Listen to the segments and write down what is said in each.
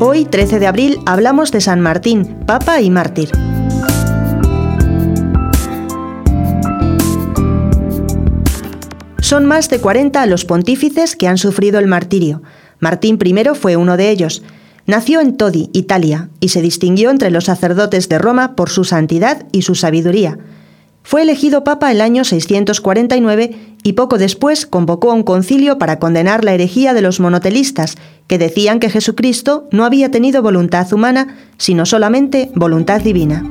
13 de abril, hablamos de San Martín, Papa y mártir. Son más de 40 los pontífices que han sufrido el martirio. Martín I fue uno de ellos. Nació en Todi, Italia, y se distinguió entre los sacerdotes de Roma por su santidad y su sabiduría. Fue elegido papa el año 649 y poco después convocó a un concilio para condenar la herejía de los monotelistas, que decían que Jesucristo no había tenido voluntad humana, sino solamente voluntad divina.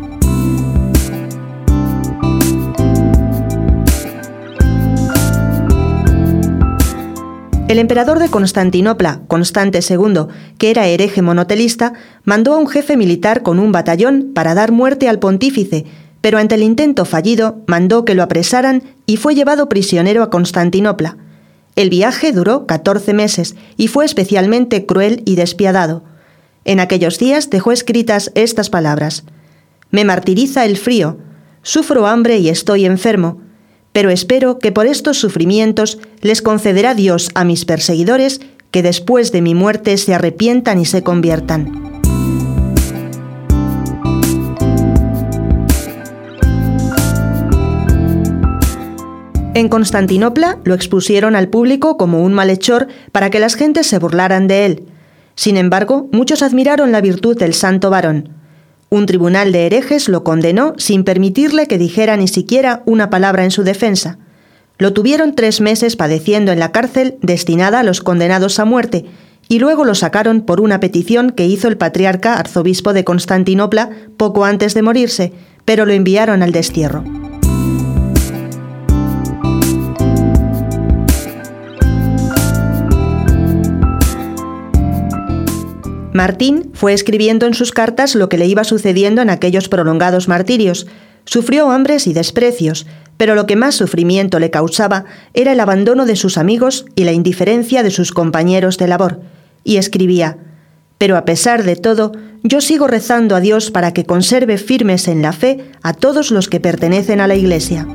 El emperador de Constantinopla, Constante II, que era hereje monotelista, mandó a un jefe militar con un batallón para dar muerte al pontífice, pero ante el intento fallido mandó que lo apresaran y fue llevado prisionero a Constantinopla. El viaje duró 14 meses y fue especialmente cruel y despiadado. En aquellos días dejó escritas estas palabras. Me martiriza el frío, sufro hambre y estoy enfermo, pero espero que por estos sufrimientos les concederá Dios a mis perseguidores que después de mi muerte se arrepientan y se conviertan. En Constantinopla lo expusieron al público como un malhechor para que las gentes se burlaran de él. Sin embargo, muchos admiraron la virtud del santo varón. Un tribunal de herejes lo condenó sin permitirle que dijera ni siquiera una palabra en su defensa. Lo tuvieron tres meses padeciendo en la cárcel destinada a los condenados a muerte, y luego lo sacaron por una petición que hizo el patriarca arzobispo de Constantinopla poco antes de morirse, pero lo enviaron al destierro. Martín fue escribiendo en sus cartas lo que le iba sucediendo en aquellos prolongados martirios. Sufrió hambres y desprecios, pero lo que más sufrimiento le causaba era el abandono de sus amigos y la indiferencia de sus compañeros de labor. Y escribía, Pero a pesar de todo, yo sigo rezando a Dios para que conserve firmes en la fe a todos los que pertenecen a la Iglesia.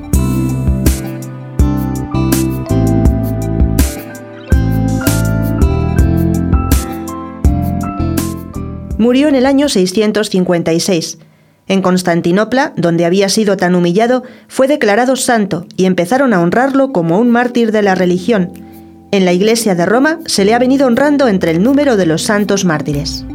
Murió en el año 656. En Constantinopla, donde había sido tan humillado, fue declarado santo y empezaron a honrarlo como un mártir de la religión. En la Iglesia de Roma se le ha venido honrando entre el número de los santos mártires.